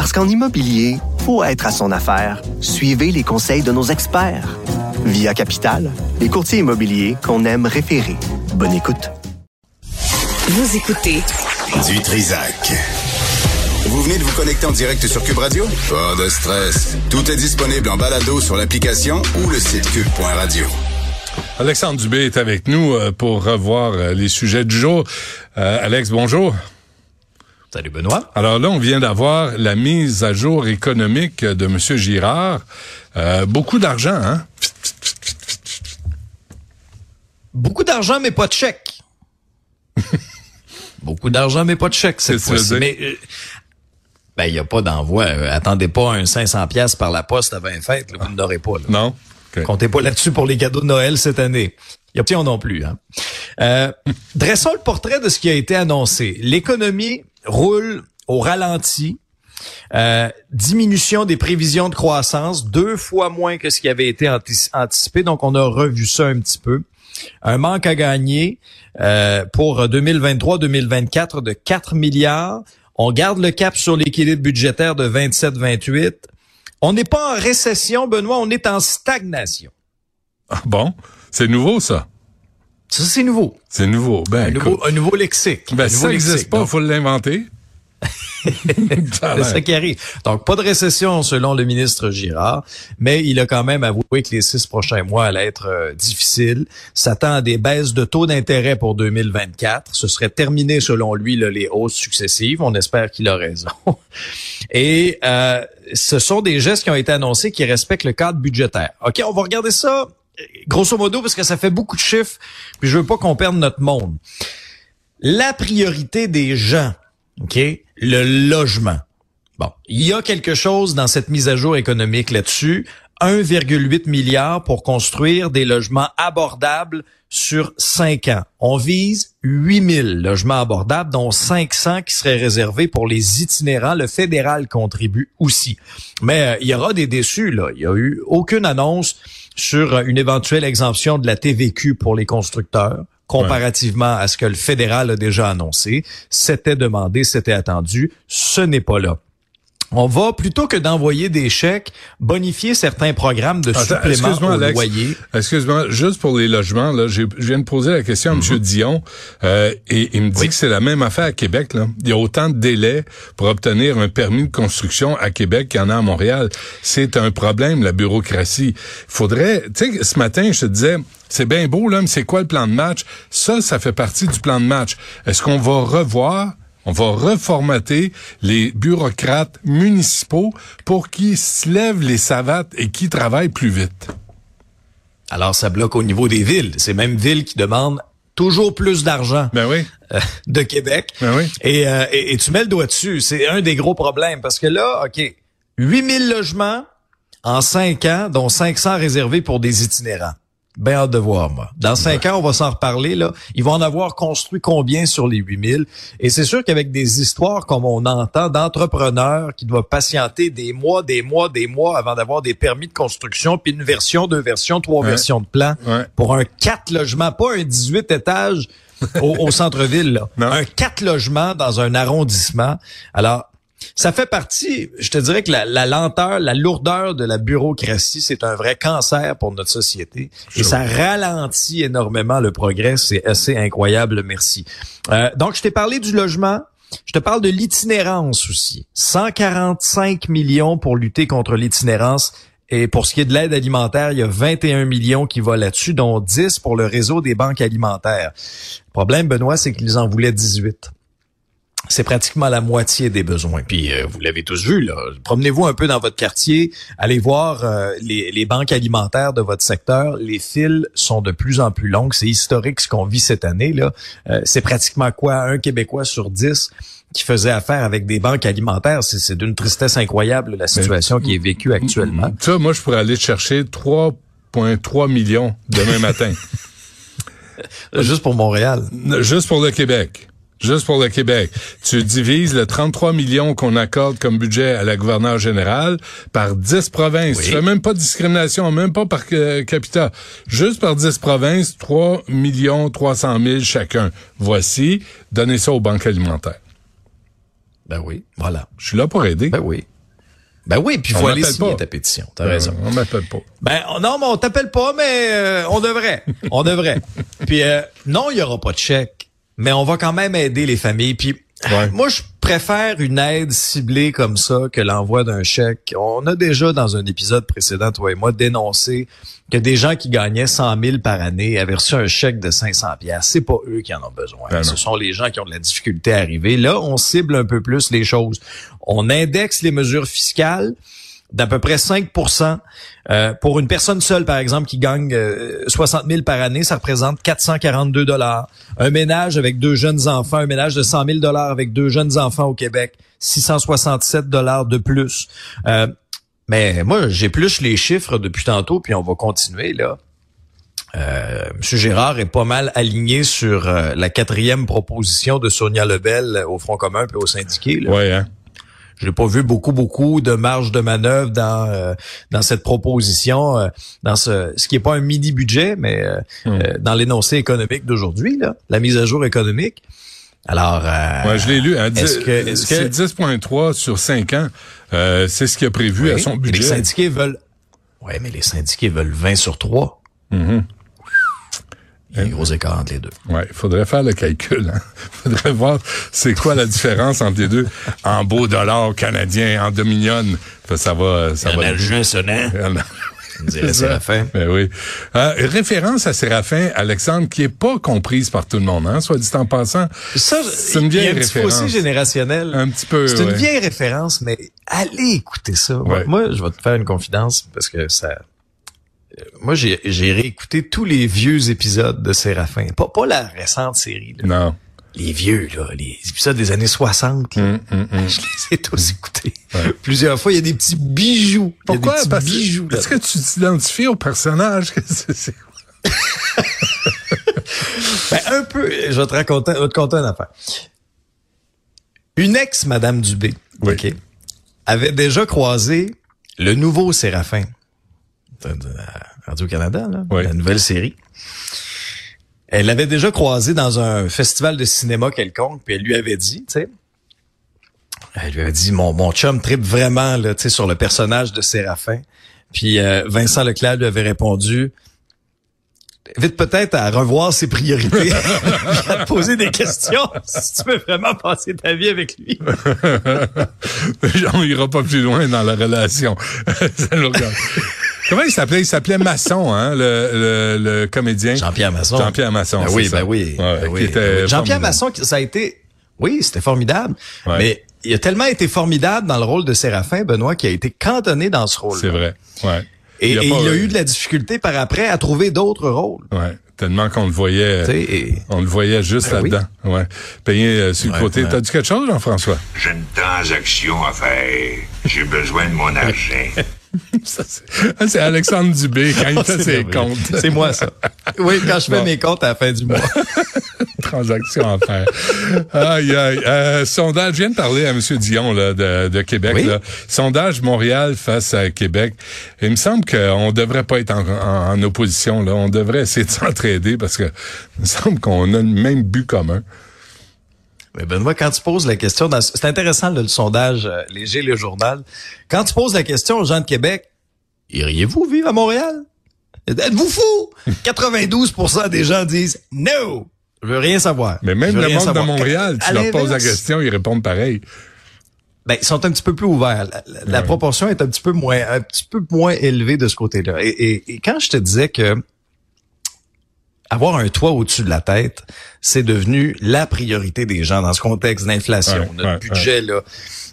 Parce qu'en immobilier, faut être à son affaire. Suivez les conseils de nos experts. Via Capital, les courtiers immobiliers qu'on aime référer. Bonne écoute. Vous écoutez Du Trisac. Vous venez de vous connecter en direct sur Cube Radio? Pas de stress. Tout est disponible en balado sur l'application ou le site cube.radio. Alexandre Dubé est avec nous euh, pour revoir euh, les sujets du jour. Euh, Alex, bonjour. Salut Benoît. Alors là, on vient d'avoir la mise à jour économique de M. Girard. beaucoup d'argent, hein? Beaucoup d'argent, mais pas de chèque. Beaucoup d'argent, mais pas de chèque cette fois-ci. Mais euh, ben il y a pas d'envoi. Euh, attendez pas un 500 pièces par la poste avant les fêtes. vous n'aurez pas. Non. Comptez pas là-dessus pour les cadeaux de Noël cette année. Il y a non plus. Hein? Euh, dressons le portrait de ce qui a été annoncé. L'économie roule au ralenti. diminution des prévisions de croissance, deux fois moins que ce qui avait été anticipé. Donc, on a revu ça un petit peu un manque à gagner euh, pour 2023-2024 de 4 milliards. On garde le cap sur l'équilibre budgétaire de 27-28. On n'est pas en récession, Benoît, on est en stagnation. Ah bon, c'est nouveau ça. Ça, c'est nouveau. C'est nouveau. Ben, un, nouveau un nouveau lexique. Ben, ça n'existe pas, il faut l'inventer. c'est ça qui arrive. Donc, pas de récession selon le ministre Girard, mais il a quand même avoué que les six prochains mois allaient être euh, difficiles. S'attend à des baisses de taux d'intérêt pour 2024. Ce serait terminé selon lui les hausses successives. On espère qu'il a raison. Et euh, ce sont des gestes qui ont été annoncés qui respectent le cadre budgétaire. OK, on va regarder ça grosso modo parce que ça fait beaucoup de chiffres, puis je veux pas qu'on perde notre monde. La priorité des gens OK? Le logement. Bon, il y a quelque chose dans cette mise à jour économique là-dessus. 1,8 milliard pour construire des logements abordables sur 5 ans. On vise 8000 logements abordables, dont 500 qui seraient réservés pour les itinérants. Le fédéral contribue aussi. Mais euh, il y aura des déçus, là. Il y a eu aucune annonce sur une éventuelle exemption de la TVQ pour les constructeurs comparativement à ce que le fédéral a déjà annoncé. C'était demandé, c'était attendu. Ce n'est pas là. On va, plutôt que d'envoyer des chèques, bonifier certains programmes de supplément au loyer. Excuse-moi, juste pour les logements, là, je viens de poser la question à M. Mhm. Dion euh, et il me dit que c'est la même affaire à Québec. Là. Il y a autant de délais pour obtenir un permis de construction à Québec qu'il y en a à Montréal. C'est un problème, la bureaucratie. Il faudrait... Tu sais, ce matin, je te disais, c'est bien beau, là, mais c'est quoi le plan de match? Ça, ça fait partie du plan de match. Est-ce qu'on va revoir on va reformater les bureaucrates municipaux pour qu'ils se lèvent les savates et qu'ils travaillent plus vite. Alors, ça bloque au niveau des villes. C'est même villes qui demandent toujours plus d'argent ben oui. Euh, de Québec. Ben oui. Euh, et, et, tu mets le doigt dessus. C'est un des gros problèmes parce que là, OK, 8000 logements en 5 ans, dont 500 réservés pour des itinérants. Ben hâte de voir, moi. Dans cinq ans, on va s'en reparler. Là. Ils vont en avoir construit combien sur les 8000? Et c'est sûr qu'avec des histoires comme on entend d'entrepreneurs qui doivent patienter des mois, des mois, des mois avant d'avoir des permis de construction, puis une version, deux versions, trois versions de plan pour un quatre logements, pas un 18 étages au, centre-ville. Un quatre logements dans un arrondissement. Alors, ça fait partie, je te dirais que la, lenteur, la lourdeur de la bureaucratie, c'est un vrai cancer pour notre société. Et ça ralentit énormément le progrès. C'est assez incroyable, merci. Euh, donc, je t'ai parlé du logement. Je te parle de l'itinérance aussi. 145 millions pour lutter contre l'itinérance. Et pour ce qui est de l'aide alimentaire, il y a 21 millions qui vont là-dessus, dont 10 pour le réseau des banques alimentaires. Le problème, Benoît, c'est qu'ils en voulaient 18. C'est pratiquement la moitié des besoins. Puis euh, vous l'avez tous vu, là. Promenez-vous un peu dans votre quartier, allez voir euh, les, les, banques alimentaires de votre secteur. Les fils sont de plus en plus longues. C'est historique ce qu'on vit cette année. là. Euh, c'est pratiquement quoi? Un Québécois sur dix qui faisait affaire avec des banques alimentaires. C'est d'une tristesse incroyable la situation qui est vécue actuellement. Ça, moi, je pourrais aller chercher 3,3 millions demain matin. Juste pour Montréal. Juste pour le Québec juste pour le Québec. Tu divises le 33 millions qu'on accorde comme budget à la gouverneure générale par 10 provinces. Tu fais même pas de discrimination, même pas par euh, capita. Juste par 10 provinces, 3 millions 300 000 chacun. Voici, donnez ça aux banques alimentaires. Ben oui, voilà. Je suis là pour aider. Ben oui. Ben oui, puis il faut aller signer ta pétition. T'as ben, raison. On m'appelle pas. Ben non, mais on t'appelle pas, mais euh, on devrait. on devrait. Puis euh, non, il y aura pas de chèque mais on va quand même aider les familles. Puis moi, je préfère une aide ciblée comme ça que l'envoi d'un chèque. On a déjà dans un épisode précédent, toi et moi, dénoncé que des gens qui gagnaient 100 000 par année avaient reçu un chèque de 500 pièces. C'est pas eux qui en ont besoin. Ben Ce sont les gens qui ont de la difficulté à arriver. Là, on cible un peu plus les choses. On indexe les mesures fiscales d'à peu près 5% euh, Pour une personne seule, par exemple, qui gagne 60 euh, 000 par année, ça représente 442 dollars. Un ménage avec deux jeunes enfants, un ménage de 100 000 dollars avec deux jeunes enfants au Québec, 667 dollars de plus. Euh, mais moi, j'épluche les chiffres depuis tantôt, puis on va continuer là. Euh, M. Gérard est pas mal aligné sur la quatrième proposition de Sonia Lebel au Front commun puis au syndiqué. Là. Ouais, hein? Je n'ai pas vu beaucoup, beaucoup de marge de manœuvre dans euh, dans cette proposition, euh, dans ce ce qui est pas un mini budget, mais euh, hmm. dans l'énoncé économique d'aujourd'hui, là, la mise à jour économique. Alors, ouais, je l'ai lu. Hein, est-ce c'est 10,3 sur 5 ans. c'est ce qui a prévu à son budget. Les syndiqués veulent. Ouais, mais les syndiqués veulent 20 sur 3. Il y a un gros écart entre les deux. Ouais, il faudrait faire le calcul. Hein. faudrait voir c'est quoi la différence entre les deux en beau dollar canadien, en dominion. Ça va, ça va. Le sonnant. On dirait Séraphin. Ben oui. Euh, référence à Séraphin, Alexandre, qui est pas comprise par tout le monde, hein, soit dit en passant. Ça, c'est une vieille il y a un référence. Petit générationnel. Un petit peu. C'est une vieille référence, mais allez écouter ça. Moi, je vais te faire une confidence parce que ça, moi, j'ai réécouté tous les vieux épisodes de Séraphin. Pas, pas la récente série. Là. Non. Les vieux, là, les épisodes des années 60. Là. Hum, hum, hum. Je les ai tous écoutés. Plusieurs fois, il y a des petits bijoux. Pourquoi? Parce bijoux. Est-ce que tu t'identifies au personnage? ben, un peu. Je vais te raconter, je vais te conter une affaire. Une ex, Madame Dubé, oui. avait déjà croisé le nouveau Séraphin. Radio-Canada, la nouvelle série. Elle l'avait déjà croisé dans un festival de cinéma quelconque, puis elle lui avait dit, tu sais, elle lui avait dit, mon, mon chum tripe vraiment là, sur le personnage de Séraphin. Puis euh, Vincent Leclerc lui avait répondu, Vite peut-être à revoir ses priorités, à te poser des questions si tu veux vraiment passer ta vie avec lui. On ira pas plus loin dans la relation. Comment il s'appelait? Il s'appelait Masson, hein, le, le, comédien. Jean-Pierre Masson. Jean-Pierre Masson. Ben oui, ben oui, ben oui. Jean-Pierre Masson, ça a été, oui, c'était formidable. Mais il a tellement été formidable dans le rôle de Séraphin, Benoît, qui a été cantonné dans ce rôle. C'est vrai. Ouais. Et, il, a, eu de la difficulté par après à trouver d'autres rôles. Ouais. Tellement qu'on le voyait, on le voyait juste ben là-dedans. Ouais. Payé euh, sur le côté. T'as dit quelque chose, Jean-François? J'ai une transaction à faire. J'ai besoin de mon argent. Ah, c'est Alexandre Dubé quand il fait ses comptes. C'est moi, ça. Oui, quand je fais mes comptes à la fin du mois. Transaction à faire. Aïe, aïe. Euh, sondage, je viens de parler à M. Dion là, de, de Québec. Là. Sondage Montréal face à Québec. Il me semble qu'on devrait pas être en, en, opposition. Là. On devrait essayer de s'entraider parce que il me semble qu'on a le même but commun. Mais Benoît, quand tu poses la question, c'est intéressant le sondage euh, léger, le journal. Quand tu poses la question aux gens de Québec, iriez-vous vivre à Montréal? Êtes-vous fou? 92% des gens disent no. Je veux rien savoir. Mais même le monde de Montréal, tu leur poses la question, ils répondent pareil. Ben, ils sont un petit peu plus ouverts. La, proportion est un petit peu moins, un petit peu moins élevée de ce côté-là. Et, et, quand je te disais que avoir un toit au-dessus de la tête, c'est devenu la priorité des gens dans ce contexte d'inflation. Notre budget là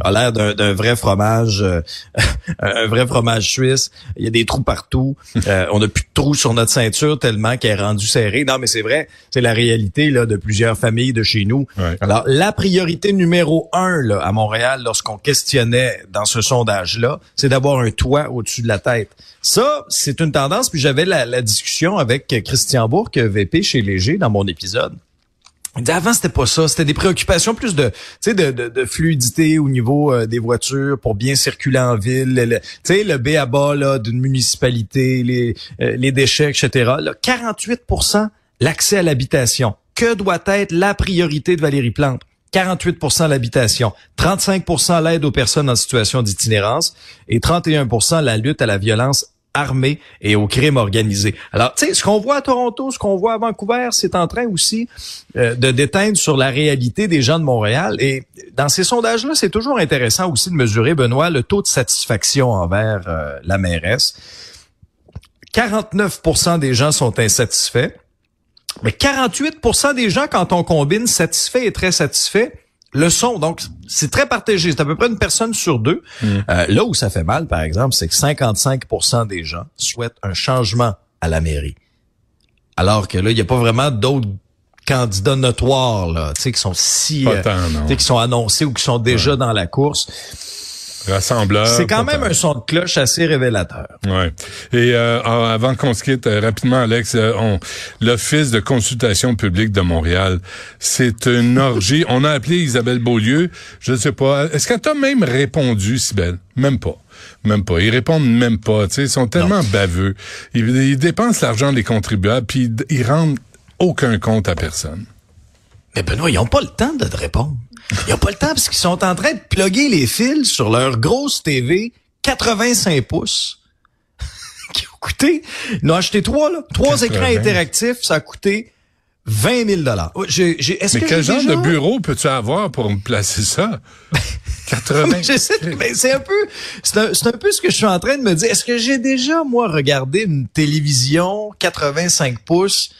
a l'air d'un vrai fromage, euh, un vrai fromage suisse. Il y a des trous partout. Euh, on n'a plus de trous sur notre ceinture tellement qu'elle est rendue serrée. Non, mais c'est vrai, c'est la réalité là de plusieurs familles de chez nous. Alors la priorité numéro un là, à Montréal, lorsqu'on questionnait dans ce sondage-là, c'est d'avoir un toit au-dessus de la tête. Ça, c'est une tendance. Puis j'avais la, la discussion avec Christian Bourque, VP chez Léger, dans mon épisode. Avant, c'était pas ça. C'était des préoccupations plus de, de, de, de fluidité au niveau euh, des voitures pour bien circuler en ville. Le B à bas d'une municipalité, les, euh, déchets, etc. Là, 48% l'accès à l'habitation. Que doit être la priorité de Valérie Plante? 48% l'habitation, 35% l'aide aux personnes en situation d'itinérance et 31% la lutte à la violence armée et au crime organisé. Alors, tu sais, ce qu'on voit à Toronto, ce qu'on voit à Vancouver, c'est en train aussi euh, de déteindre sur la réalité des gens de Montréal. Et dans ces sondages-là, c'est toujours intéressant aussi de mesurer, Benoît, le taux de satisfaction envers euh, la mairesse. 49% des gens sont insatisfaits. Mais 48% des gens, quand on combine satisfait et très satisfait, le son, donc c'est très partagé. C'est à peu près une personne sur deux. Mm. Euh, là où ça fait mal, par exemple, c'est que 55% des gens souhaitent un changement à la mairie. Alors que là, il n'y a pas vraiment d'autres candidats notoires là, tu sais, qui sont si, euh, qui sont annoncés ou qui sont déjà dans la course. Rassembleur. C'est quand même un son de cloche assez révélateur. Ouais. Et euh, avant qu'on se quitte euh, rapidement, Alex, euh, on, l'Office de consultation publique de Montréal, c'est une orgie. on a appelé Isabelle Beaulieu. Je ne sais pas. Est-ce qu'elle t'a même répondu, Sibelle? Même pas. Même pas. Ils répondent même pas. ils sont tellement baveux. Ils, dépensent l'argent des contribuables, puis ils rendent aucun compte à personne. Mais Benoît, ils n'ont pas le temps de te répondre. Ils n'ont pas le temps parce qu'ils sont en train de plugger les fils sur leur grosse TV 85 pouces qui ont coûté, ils ont acheté trois, là, trois écrans interactifs, ça a coûté 20 000 dollars. Mais quel genre de bureau peux-tu avoir pour me placer ça? 80. mais c'est un peu, c'est un, un, peu ce que je suis en train de me dire. Est-ce que j'ai déjà, moi, regardé une télévision 85 pouces?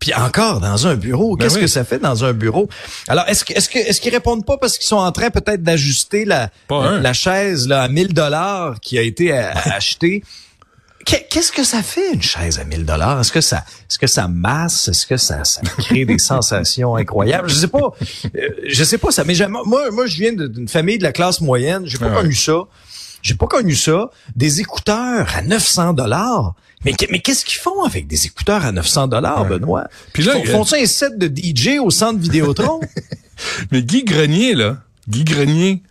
Puis encore dans un bureau, ben qu'est-ce que ça fait dans un bureau? Alors est-ce que est-ce que est-ce qu'ils répondent pas parce qu'ils sont en train peut-être d'ajuster la la, chaise là à 1000 dollars qui a été achetée? Qu'est-ce que ça fait une chaise à 1000 dollars? Est-ce que ça est-ce que ça masse? Est-ce que ça, ça crée des sensations incroyables? Je sais pas. Euh, je sais pas ça mais moi moi je viens d'une famille de la classe moyenne, j'ai pas connu ça. J'ai pas connu ça. Des écouteurs à 900 dollars. Mais, mais qu'est-ce qu'ils font avec des écouteurs à 900 dollars, Benoît? Puis là, ils font, ça un set de DJ au centre Vidéotron? mais Guy Grenier, là, Guy Grenier,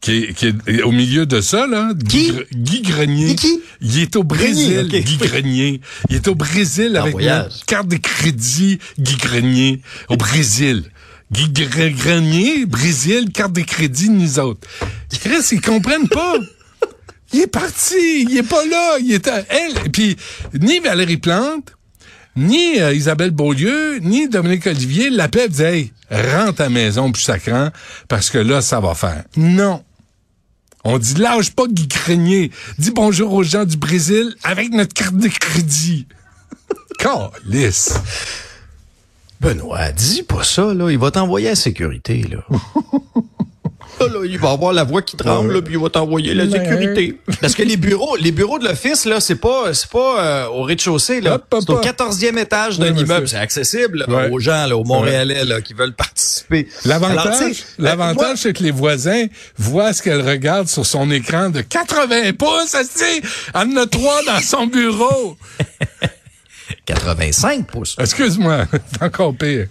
qui est, qui est, au milieu de ça, là. Guy, Guy Grenier. Qui? Il est au Brésil, Guy Grenier. Il est au Brésil avec une carte de crédit, Guy Grenier, au Brésil. Guy Grenier, Brésil, carte de crédit, nous autres. Chris, ils comprennent pas. Il est parti, il est pas là, il est à elle. Puis ni Valérie Plante, ni euh, Isabelle Beaulieu, ni Dominique Olivier l'appellent et disent Hey, rentre à la maison plus sacrant, parce que là, ça va faire. Non. On dit lâche pas Guy Grenier. Dis bonjour aux gens du Brésil avec notre carte de crédit. Calice. Benoît, dis pas ça, là. Il va t'envoyer à la sécurité, là. il va avoir la voix qui tremble, puis il va t'envoyer la sécurité. Parce que les bureaux, les bureaux de l'office, là, c'est pas, c'est pas euh, au rez-de-chaussée, là. C'est au quatorzième étage d'un immeuble. C'est accessible aux gens, là, aux Montréalais, là, qui veulent participer. L'avantage, l'avantage, c'est que les voisins voient ce qu'elle regarde sur son écran de 80 pouces, elle en a trois dans son bureau. 85 pouces. Excuse-moi, c'est encore pire.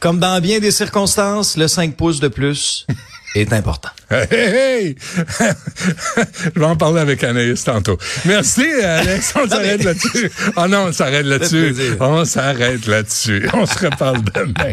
Comme dans bien des circonstances, le 5 pouces de plus est important. Hey, hey, Je vais en parler avec Anaïs tantôt. Merci, Alex. On s'arrête là-dessus. Oh non, on s'arrête là-dessus. On s'arrête là-dessus. On se reparle demain.